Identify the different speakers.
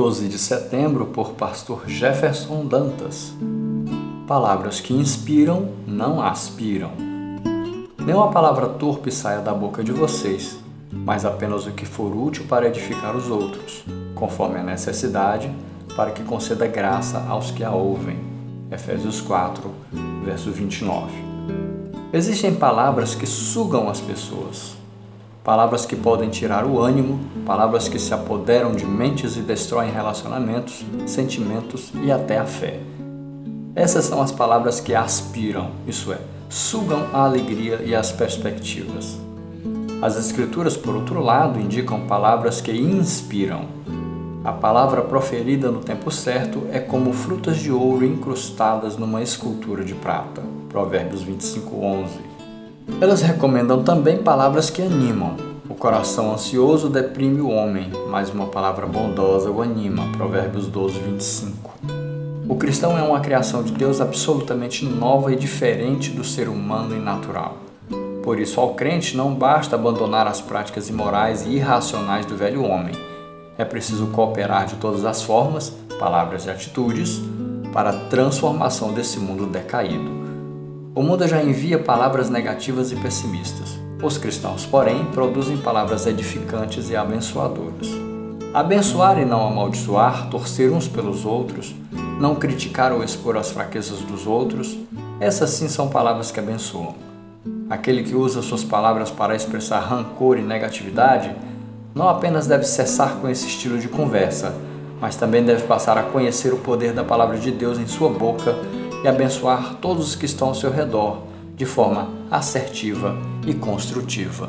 Speaker 1: 12 de setembro, por pastor Jefferson Dantas. Palavras que inspiram, não aspiram. Nenhuma palavra torpe saia da boca de vocês, mas apenas o que for útil para edificar os outros, conforme a necessidade, para que conceda graça aos que a ouvem. Efésios 4, verso 29. Existem palavras que sugam as pessoas, palavras que podem tirar o ânimo, palavras que se apoderam de mentes e destroem relacionamentos, sentimentos e até a fé. Essas são as palavras que aspiram, isso é, sugam a alegria e as perspectivas. As Escrituras, por outro lado, indicam palavras que inspiram. A palavra proferida no tempo certo é como frutas de ouro incrustadas numa escultura de prata. Provérbios 25, 11. Elas recomendam também palavras que animam. O coração ansioso deprime o homem, mas uma palavra bondosa o anima. Provérbios 12, 25. O cristão é uma criação de Deus absolutamente nova e diferente do ser humano e natural. Por isso, ao crente não basta abandonar as práticas imorais e irracionais do velho homem. É preciso cooperar de todas as formas, palavras e atitudes, para a transformação desse mundo decaído. O mundo já envia palavras negativas e pessimistas. Os cristãos, porém, produzem palavras edificantes e abençoadoras. Abençoar e não amaldiçoar, torcer uns pelos outros, não criticar ou expor as fraquezas dos outros, essas sim são palavras que abençoam. Aquele que usa suas palavras para expressar rancor e negatividade não apenas deve cessar com esse estilo de conversa, mas também deve passar a conhecer o poder da palavra de Deus em sua boca e abençoar todos os que estão ao seu redor de forma assertiva e construtiva.